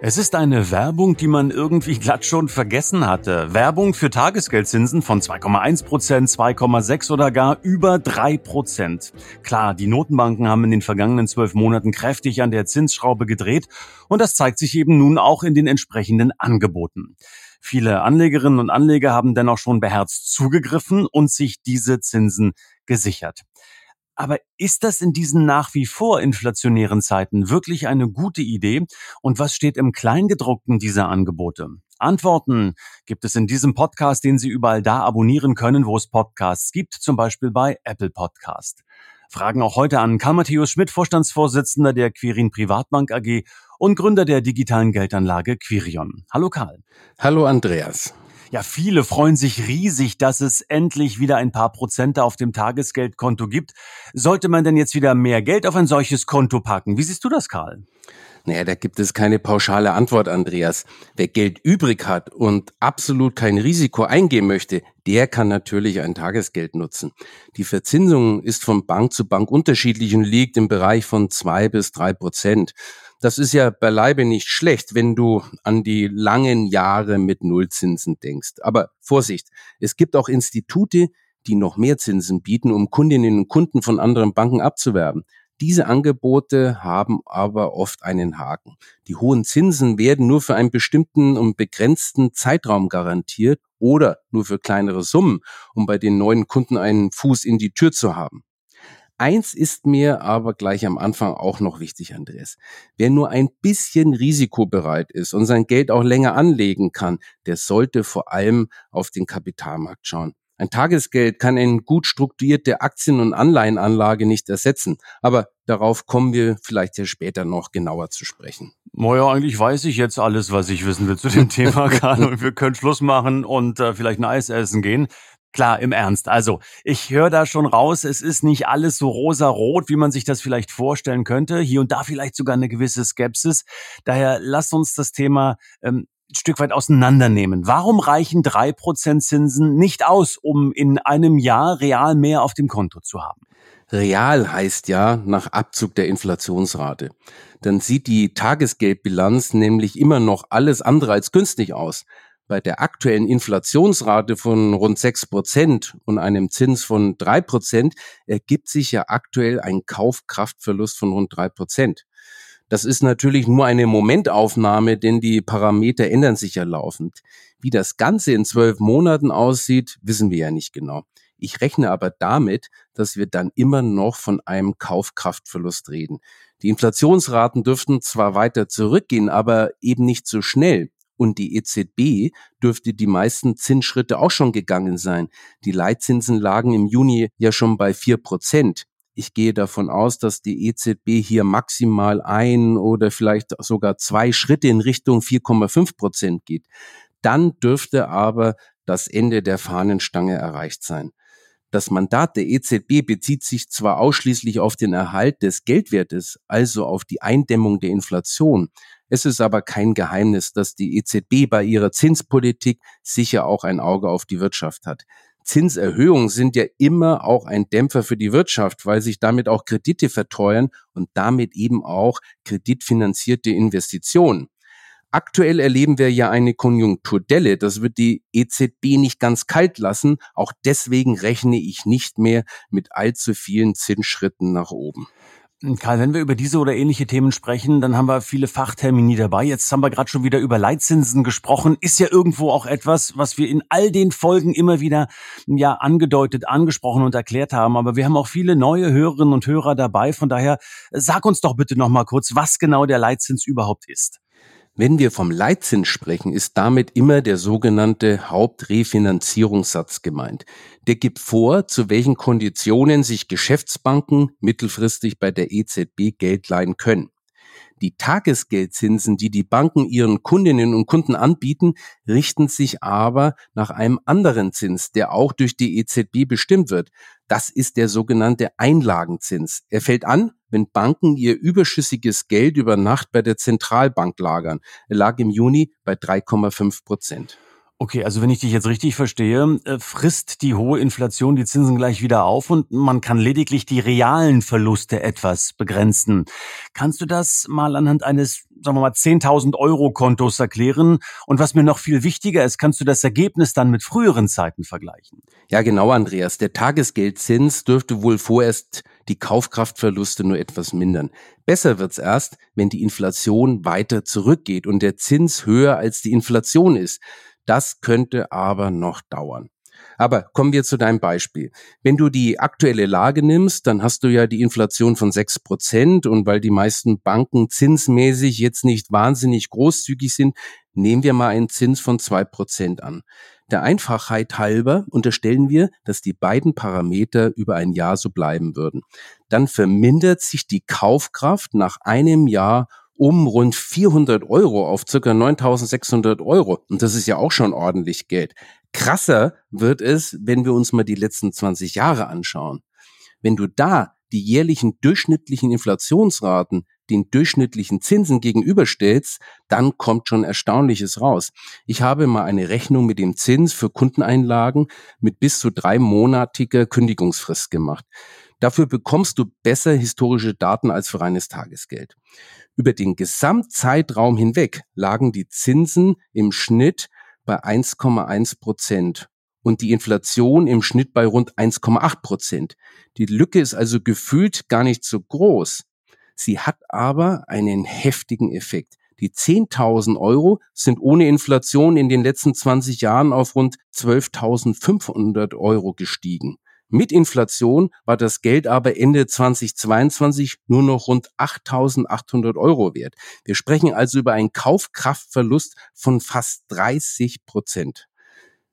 Es ist eine Werbung, die man irgendwie glatt schon vergessen hatte. Werbung für Tagesgeldzinsen von 2,1 Prozent, 2,6 oder gar über 3 Prozent. Klar, die Notenbanken haben in den vergangenen zwölf Monaten kräftig an der Zinsschraube gedreht und das zeigt sich eben nun auch in den entsprechenden Angeboten. Viele Anlegerinnen und Anleger haben dennoch schon beherzt zugegriffen und sich diese Zinsen gesichert. Aber ist das in diesen nach wie vor inflationären Zeiten wirklich eine gute Idee? Und was steht im Kleingedruckten dieser Angebote? Antworten gibt es in diesem Podcast, den Sie überall da abonnieren können, wo es Podcasts gibt, zum Beispiel bei Apple Podcast. Fragen auch heute an Karl Matthäus Schmidt, Vorstandsvorsitzender der Quirin Privatbank AG und Gründer der digitalen Geldanlage Quirion. Hallo Karl. Hallo Andreas. Ja, viele freuen sich riesig, dass es endlich wieder ein paar Prozente auf dem Tagesgeldkonto gibt. Sollte man denn jetzt wieder mehr Geld auf ein solches Konto packen? Wie siehst du das, Karl? Naja, da gibt es keine pauschale Antwort, Andreas. Wer Geld übrig hat und absolut kein Risiko eingehen möchte, der kann natürlich ein Tagesgeld nutzen. Die Verzinsung ist von Bank zu Bank unterschiedlich und liegt im Bereich von zwei bis drei Prozent. Das ist ja beileibe nicht schlecht, wenn du an die langen Jahre mit Nullzinsen denkst. Aber Vorsicht, es gibt auch Institute, die noch mehr Zinsen bieten, um Kundinnen und Kunden von anderen Banken abzuwerben. Diese Angebote haben aber oft einen Haken. Die hohen Zinsen werden nur für einen bestimmten und begrenzten Zeitraum garantiert oder nur für kleinere Summen, um bei den neuen Kunden einen Fuß in die Tür zu haben. Eins ist mir aber gleich am Anfang auch noch wichtig, Andreas. Wer nur ein bisschen risikobereit ist und sein Geld auch länger anlegen kann, der sollte vor allem auf den Kapitalmarkt schauen. Ein Tagesgeld kann eine gut strukturierte Aktien- und Anleihenanlage nicht ersetzen, aber darauf kommen wir vielleicht ja später noch genauer zu sprechen. Naja, eigentlich weiß ich jetzt alles, was ich wissen will zu dem Thema, Karl, und wir können Schluss machen und äh, vielleicht ein Eis essen gehen. Klar, im Ernst. Also, ich höre da schon raus, es ist nicht alles so rosa-rot, wie man sich das vielleicht vorstellen könnte. Hier und da vielleicht sogar eine gewisse Skepsis. Daher lasst uns das Thema ähm, ein Stück weit auseinandernehmen. Warum reichen drei Prozent Zinsen nicht aus, um in einem Jahr real mehr auf dem Konto zu haben? Real heißt ja nach Abzug der Inflationsrate. Dann sieht die Tagesgeldbilanz nämlich immer noch alles andere als günstig aus. Bei der aktuellen Inflationsrate von rund sechs Prozent und einem Zins von drei Prozent ergibt sich ja aktuell ein Kaufkraftverlust von rund drei Prozent. Das ist natürlich nur eine Momentaufnahme, denn die Parameter ändern sich ja laufend. Wie das Ganze in zwölf Monaten aussieht, wissen wir ja nicht genau. Ich rechne aber damit, dass wir dann immer noch von einem Kaufkraftverlust reden. Die Inflationsraten dürften zwar weiter zurückgehen, aber eben nicht so schnell und die EZB dürfte die meisten Zinsschritte auch schon gegangen sein. Die Leitzinsen lagen im Juni ja schon bei vier Prozent. Ich gehe davon aus, dass die EZB hier maximal ein oder vielleicht sogar zwei Schritte in Richtung 4,5 Prozent geht. Dann dürfte aber das Ende der Fahnenstange erreicht sein. Das Mandat der EZB bezieht sich zwar ausschließlich auf den Erhalt des Geldwertes, also auf die Eindämmung der Inflation, es ist aber kein Geheimnis, dass die EZB bei ihrer Zinspolitik sicher auch ein Auge auf die Wirtschaft hat. Zinserhöhungen sind ja immer auch ein Dämpfer für die Wirtschaft, weil sich damit auch Kredite verteuern und damit eben auch kreditfinanzierte Investitionen. Aktuell erleben wir ja eine Konjunkturdelle. Das wird die EZB nicht ganz kalt lassen. Auch deswegen rechne ich nicht mehr mit allzu vielen Zinsschritten nach oben. Karl, wenn wir über diese oder ähnliche Themen sprechen, dann haben wir viele Fachtermini dabei. Jetzt haben wir gerade schon wieder über Leitzinsen gesprochen. Ist ja irgendwo auch etwas, was wir in all den Folgen immer wieder ja angedeutet, angesprochen und erklärt haben. Aber wir haben auch viele neue Hörerinnen und Hörer dabei. Von daher sag uns doch bitte noch mal kurz, was genau der Leitzins überhaupt ist. Wenn wir vom Leitzins sprechen, ist damit immer der sogenannte Hauptrefinanzierungssatz gemeint. Der gibt vor, zu welchen Konditionen sich Geschäftsbanken mittelfristig bei der EZB Geld leihen können. Die Tagesgeldzinsen, die die Banken ihren Kundinnen und Kunden anbieten, richten sich aber nach einem anderen Zins, der auch durch die EZB bestimmt wird. Das ist der sogenannte Einlagenzins. Er fällt an, wenn Banken ihr überschüssiges Geld über Nacht bei der Zentralbank lagern. Er lag im Juni bei 3,5 Prozent. Okay, also wenn ich dich jetzt richtig verstehe, äh, frisst die hohe Inflation die Zinsen gleich wieder auf und man kann lediglich die realen Verluste etwas begrenzen. Kannst du das mal anhand eines, sagen wir mal, 10.000 Euro Kontos erklären? Und was mir noch viel wichtiger ist, kannst du das Ergebnis dann mit früheren Zeiten vergleichen? Ja, genau, Andreas. Der Tagesgeldzins dürfte wohl vorerst die Kaufkraftverluste nur etwas mindern. Besser wird's erst, wenn die Inflation weiter zurückgeht und der Zins höher als die Inflation ist. Das könnte aber noch dauern. Aber kommen wir zu deinem Beispiel. Wenn du die aktuelle Lage nimmst, dann hast du ja die Inflation von sechs Prozent und weil die meisten Banken zinsmäßig jetzt nicht wahnsinnig großzügig sind, nehmen wir mal einen Zins von zwei Prozent an. Der Einfachheit halber unterstellen wir, dass die beiden Parameter über ein Jahr so bleiben würden. Dann vermindert sich die Kaufkraft nach einem Jahr um rund 400 Euro auf circa 9600 Euro. Und das ist ja auch schon ordentlich Geld. Krasser wird es, wenn wir uns mal die letzten 20 Jahre anschauen. Wenn du da die jährlichen durchschnittlichen Inflationsraten den durchschnittlichen Zinsen gegenüberstellst, dann kommt schon Erstaunliches raus. Ich habe mal eine Rechnung mit dem Zins für Kundeneinlagen mit bis zu drei monatiger Kündigungsfrist gemacht. Dafür bekommst du besser historische Daten als für reines Tagesgeld. Über den Gesamtzeitraum hinweg lagen die Zinsen im Schnitt bei 1,1 Prozent und die Inflation im Schnitt bei rund 1,8 Prozent. Die Lücke ist also gefühlt gar nicht so groß. Sie hat aber einen heftigen Effekt. Die 10.000 Euro sind ohne Inflation in den letzten 20 Jahren auf rund 12.500 Euro gestiegen. Mit Inflation war das Geld aber Ende 2022 nur noch rund 8.800 Euro wert. Wir sprechen also über einen Kaufkraftverlust von fast 30 Prozent.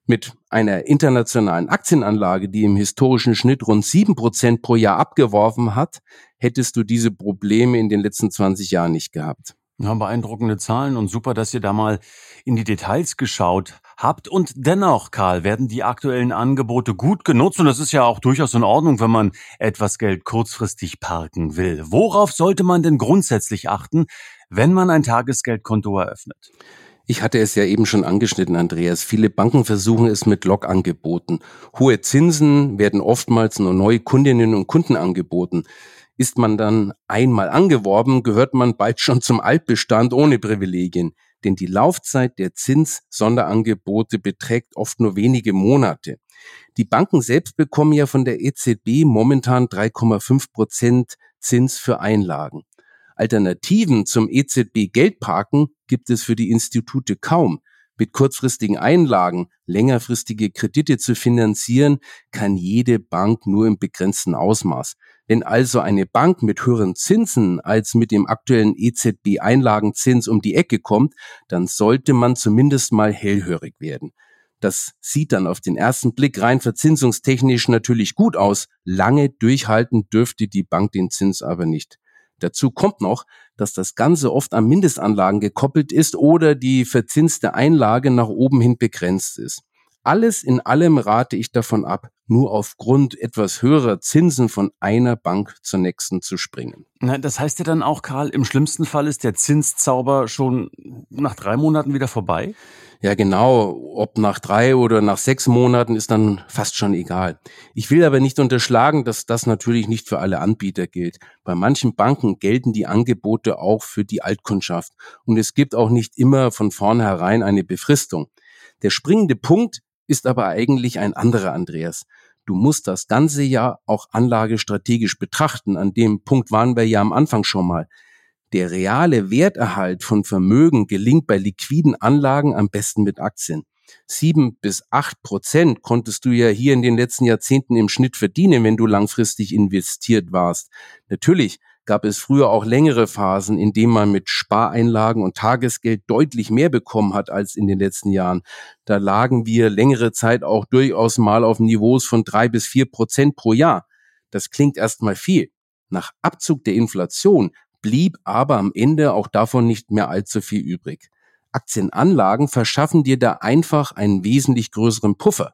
Mit einer internationalen Aktienanlage, die im historischen Schnitt rund 7 Prozent pro Jahr abgeworfen hat, hättest du diese Probleme in den letzten 20 Jahren nicht gehabt. Ja, beeindruckende Zahlen und super, dass ihr da mal in die Details geschaut habt. Und dennoch, Karl, werden die aktuellen Angebote gut genutzt und das ist ja auch durchaus in Ordnung, wenn man etwas Geld kurzfristig parken will. Worauf sollte man denn grundsätzlich achten, wenn man ein Tagesgeldkonto eröffnet? Ich hatte es ja eben schon angeschnitten, Andreas. Viele Banken versuchen es mit Log-Angeboten. Hohe Zinsen werden oftmals nur neue Kundinnen und Kunden angeboten. Ist man dann einmal angeworben, gehört man bald schon zum Altbestand ohne Privilegien. Denn die Laufzeit der Zins-Sonderangebote beträgt oft nur wenige Monate. Die Banken selbst bekommen ja von der EZB momentan 3,5 Prozent Zins für Einlagen. Alternativen zum EZB-Geldparken gibt es für die Institute kaum. Mit kurzfristigen Einlagen längerfristige Kredite zu finanzieren, kann jede Bank nur im begrenzten Ausmaß. Wenn also eine Bank mit höheren Zinsen als mit dem aktuellen EZB-Einlagenzins um die Ecke kommt, dann sollte man zumindest mal hellhörig werden. Das sieht dann auf den ersten Blick rein verzinsungstechnisch natürlich gut aus. Lange durchhalten dürfte die Bank den Zins aber nicht. Dazu kommt noch, dass das Ganze oft an Mindestanlagen gekoppelt ist oder die verzinste Einlage nach oben hin begrenzt ist. Alles in allem rate ich davon ab, nur aufgrund etwas höherer Zinsen von einer Bank zur nächsten zu springen. Na, das heißt ja dann auch, Karl, im schlimmsten Fall ist der Zinszauber schon nach drei Monaten wieder vorbei? Ja, genau. Ob nach drei oder nach sechs Monaten ist dann fast schon egal. Ich will aber nicht unterschlagen, dass das natürlich nicht für alle Anbieter gilt. Bei manchen Banken gelten die Angebote auch für die Altkundschaft. Und es gibt auch nicht immer von vornherein eine Befristung. Der springende Punkt ist aber eigentlich ein anderer Andreas. Du musst das ganze Jahr auch anlagestrategisch betrachten. An dem Punkt waren wir ja am Anfang schon mal. Der reale Werterhalt von Vermögen gelingt bei liquiden Anlagen am besten mit Aktien. Sieben bis acht Prozent konntest du ja hier in den letzten Jahrzehnten im Schnitt verdienen, wenn du langfristig investiert warst. Natürlich gab es früher auch längere Phasen, in denen man mit Spareinlagen und Tagesgeld deutlich mehr bekommen hat als in den letzten Jahren. Da lagen wir längere Zeit auch durchaus mal auf Niveaus von drei bis vier Prozent pro Jahr. Das klingt erstmal viel. Nach Abzug der Inflation blieb aber am Ende auch davon nicht mehr allzu viel übrig. Aktienanlagen verschaffen dir da einfach einen wesentlich größeren Puffer.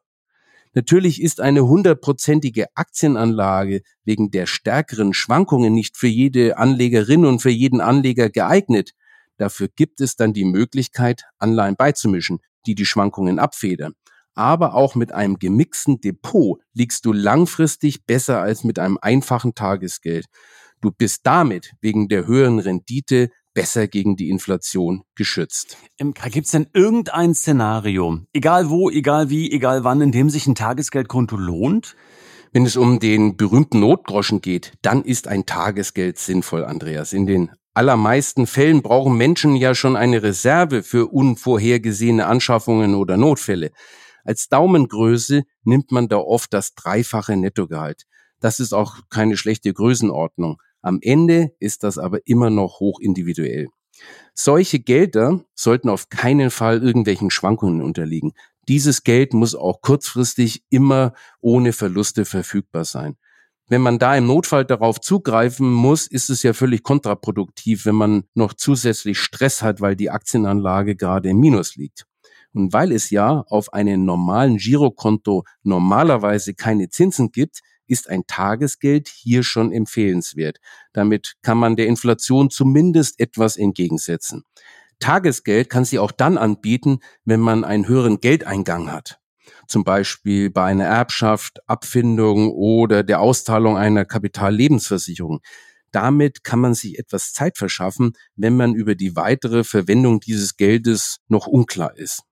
Natürlich ist eine hundertprozentige Aktienanlage wegen der stärkeren Schwankungen nicht für jede Anlegerin und für jeden Anleger geeignet. Dafür gibt es dann die Möglichkeit, Anleihen beizumischen, die die Schwankungen abfedern. Aber auch mit einem gemixten Depot liegst du langfristig besser als mit einem einfachen Tagesgeld. Du bist damit wegen der höheren Rendite besser gegen die Inflation geschützt. Gibt es denn irgendein Szenario, egal wo, egal wie, egal wann, in dem sich ein Tagesgeldkonto lohnt? Wenn es um den berühmten Notgroschen geht, dann ist ein Tagesgeld sinnvoll, Andreas. In den allermeisten Fällen brauchen Menschen ja schon eine Reserve für unvorhergesehene Anschaffungen oder Notfälle. Als Daumengröße nimmt man da oft das dreifache Nettogehalt. Das ist auch keine schlechte Größenordnung. Am Ende ist das aber immer noch hoch individuell. Solche Gelder sollten auf keinen Fall irgendwelchen Schwankungen unterliegen. Dieses Geld muss auch kurzfristig immer ohne Verluste verfügbar sein. Wenn man da im Notfall darauf zugreifen muss, ist es ja völlig kontraproduktiv, wenn man noch zusätzlich Stress hat, weil die Aktienanlage gerade im Minus liegt. Und weil es ja auf einem normalen Girokonto normalerweise keine Zinsen gibt, ist ein Tagesgeld hier schon empfehlenswert. Damit kann man der Inflation zumindest etwas entgegensetzen. Tagesgeld kann sie auch dann anbieten, wenn man einen höheren Geldeingang hat. Zum Beispiel bei einer Erbschaft, Abfindung oder der Auszahlung einer Kapitallebensversicherung. Damit kann man sich etwas Zeit verschaffen, wenn man über die weitere Verwendung dieses Geldes noch unklar ist.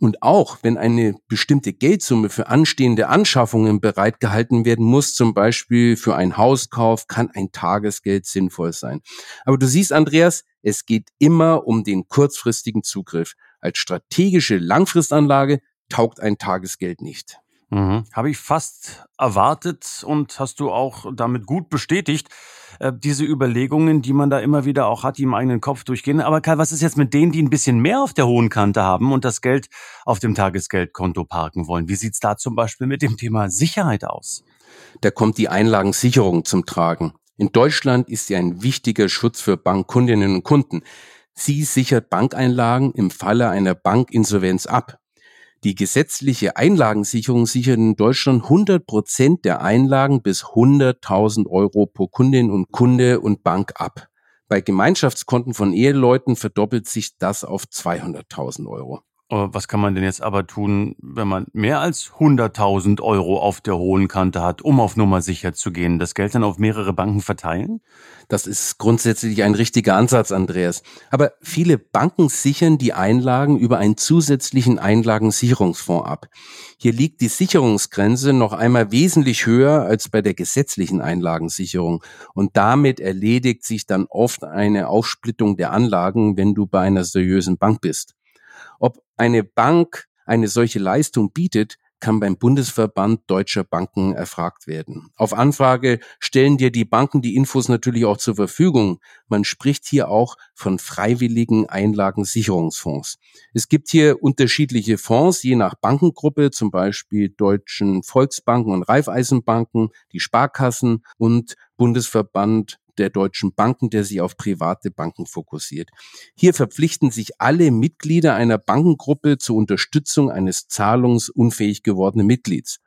Und auch wenn eine bestimmte Geldsumme für anstehende Anschaffungen bereitgehalten werden muss, zum Beispiel für einen Hauskauf, kann ein Tagesgeld sinnvoll sein. Aber du siehst, Andreas, es geht immer um den kurzfristigen Zugriff. Als strategische Langfristanlage taugt ein Tagesgeld nicht. Mhm. Habe ich fast erwartet und hast du auch damit gut bestätigt, äh, diese Überlegungen, die man da immer wieder auch hat, die im eigenen Kopf durchgehen. Aber Karl, was ist jetzt mit denen, die ein bisschen mehr auf der hohen Kante haben und das Geld auf dem Tagesgeldkonto parken wollen? Wie sieht's da zum Beispiel mit dem Thema Sicherheit aus? Da kommt die Einlagensicherung zum Tragen. In Deutschland ist sie ein wichtiger Schutz für Bankkundinnen und Kunden. Sie sichert Bankeinlagen im Falle einer Bankinsolvenz ab. Die gesetzliche Einlagensicherung sichert in Deutschland 100 Prozent der Einlagen bis 100.000 Euro pro Kundin und Kunde und Bank ab. Bei Gemeinschaftskonten von Eheleuten verdoppelt sich das auf 200.000 Euro. Was kann man denn jetzt aber tun, wenn man mehr als 100.000 Euro auf der hohen Kante hat, um auf Nummer sicher zu gehen? Das Geld dann auf mehrere Banken verteilen? Das ist grundsätzlich ein richtiger Ansatz, Andreas. Aber viele Banken sichern die Einlagen über einen zusätzlichen Einlagensicherungsfonds ab. Hier liegt die Sicherungsgrenze noch einmal wesentlich höher als bei der gesetzlichen Einlagensicherung. Und damit erledigt sich dann oft eine Aufsplittung der Anlagen, wenn du bei einer seriösen Bank bist. Ob eine Bank eine solche Leistung bietet, kann beim Bundesverband deutscher Banken erfragt werden. Auf Anfrage stellen dir die Banken die Infos natürlich auch zur Verfügung. Man spricht hier auch von freiwilligen Einlagensicherungsfonds. Es gibt hier unterschiedliche Fonds, je nach Bankengruppe, zum Beispiel deutschen Volksbanken und Raiffeisenbanken, die Sparkassen und Bundesverband der deutschen Banken, der sich auf private Banken fokussiert. Hier verpflichten sich alle Mitglieder einer Bankengruppe zur Unterstützung eines zahlungsunfähig gewordenen Mitglieds.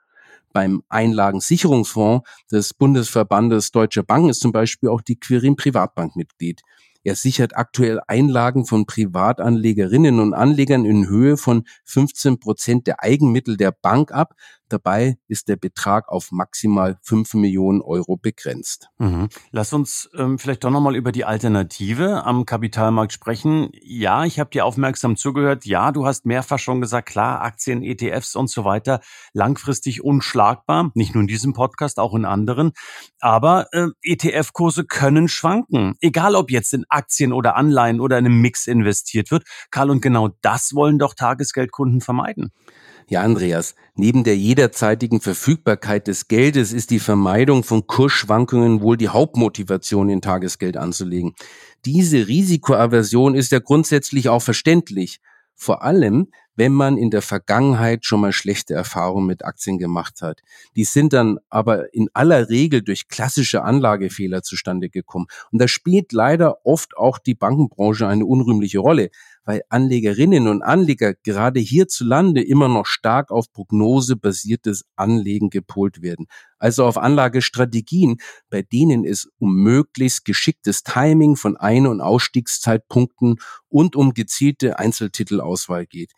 Beim Einlagensicherungsfonds des Bundesverbandes Deutscher Banken ist zum Beispiel auch die Quirin Privatbank Mitglied. Er sichert aktuell Einlagen von Privatanlegerinnen und Anlegern in Höhe von 15 Prozent der Eigenmittel der Bank ab. Dabei ist der Betrag auf maximal 5 Millionen Euro begrenzt. Mhm. Lass uns ähm, vielleicht doch nochmal über die Alternative am Kapitalmarkt sprechen. Ja, ich habe dir aufmerksam zugehört. Ja, du hast mehrfach schon gesagt, klar, Aktien, ETFs und so weiter, langfristig unschlagbar. Nicht nur in diesem Podcast, auch in anderen. Aber äh, ETF-Kurse können schwanken. Egal ob jetzt in Aktien oder Anleihen oder in einem Mix investiert wird. Karl, und genau das wollen doch Tagesgeldkunden vermeiden. Ja, Andreas, neben der jederzeitigen Verfügbarkeit des Geldes ist die Vermeidung von Kursschwankungen wohl die Hauptmotivation, in Tagesgeld anzulegen. Diese Risikoaversion ist ja grundsätzlich auch verständlich. Vor allem, wenn man in der Vergangenheit schon mal schlechte Erfahrungen mit Aktien gemacht hat. Die sind dann aber in aller Regel durch klassische Anlagefehler zustande gekommen. Und da spielt leider oft auch die Bankenbranche eine unrühmliche Rolle weil Anlegerinnen und Anleger gerade hierzulande immer noch stark auf prognosebasiertes Anlegen gepolt werden. Also auf Anlagestrategien, bei denen es um möglichst geschicktes Timing von Ein- und Ausstiegszeitpunkten und um gezielte Einzeltitelauswahl geht.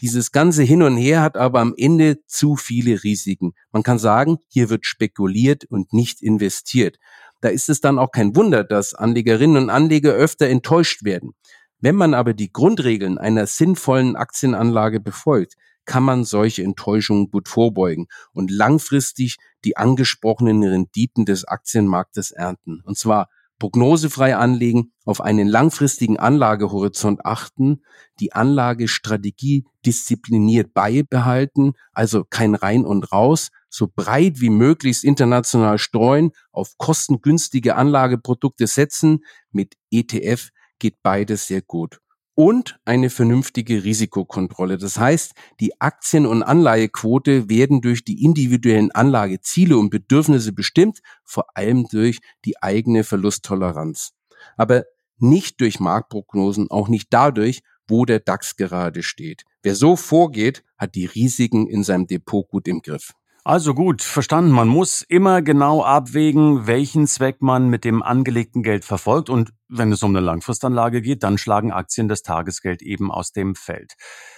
Dieses ganze Hin und Her hat aber am Ende zu viele Risiken. Man kann sagen, hier wird spekuliert und nicht investiert. Da ist es dann auch kein Wunder, dass Anlegerinnen und Anleger öfter enttäuscht werden. Wenn man aber die Grundregeln einer sinnvollen Aktienanlage befolgt, kann man solche Enttäuschungen gut vorbeugen und langfristig die angesprochenen Renditen des Aktienmarktes ernten. Und zwar prognosefrei anlegen, auf einen langfristigen Anlagehorizont achten, die Anlagestrategie diszipliniert beibehalten, also kein rein und raus, so breit wie möglichst international streuen, auf kostengünstige Anlageprodukte setzen, mit ETF geht beides sehr gut. Und eine vernünftige Risikokontrolle. Das heißt, die Aktien- und Anleihequote werden durch die individuellen Anlageziele und Bedürfnisse bestimmt, vor allem durch die eigene Verlusttoleranz. Aber nicht durch Marktprognosen, auch nicht dadurch, wo der DAX gerade steht. Wer so vorgeht, hat die Risiken in seinem Depot gut im Griff. Also gut, verstanden. Man muss immer genau abwägen, welchen Zweck man mit dem angelegten Geld verfolgt. Und wenn es um eine Langfristanlage geht, dann schlagen Aktien das Tagesgeld eben aus dem Feld.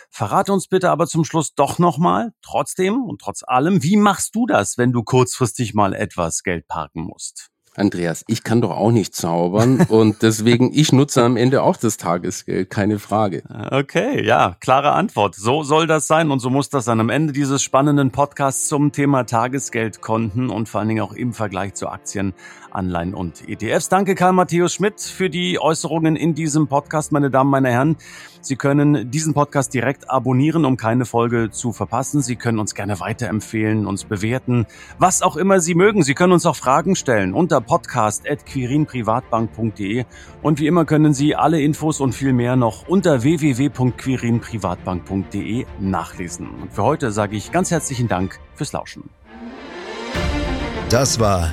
Verrate uns bitte aber zum Schluss doch nochmal, trotzdem und trotz allem, wie machst du das, wenn du kurzfristig mal etwas Geld parken musst? Andreas, ich kann doch auch nicht zaubern und deswegen, ich nutze am Ende auch das Tagesgeld, keine Frage. Okay, ja, klare Antwort. So soll das sein und so muss das dann am Ende dieses spannenden Podcasts zum Thema Tagesgeldkonten und vor allen Dingen auch im Vergleich zu Aktien, Anleihen und ETFs. Danke Karl Matthäus Schmidt für die Äußerungen in diesem Podcast, meine Damen, meine Herren. Sie können diesen Podcast direkt abonnieren, um keine Folge zu verpassen. Sie können uns gerne weiterempfehlen, uns bewerten, was auch immer Sie mögen. Sie können uns auch Fragen stellen unter podcast.quirinprivatbank.de und wie immer können Sie alle Infos und viel mehr noch unter www.quirinprivatbank.de nachlesen. Und für heute sage ich ganz herzlichen Dank fürs Lauschen. Das war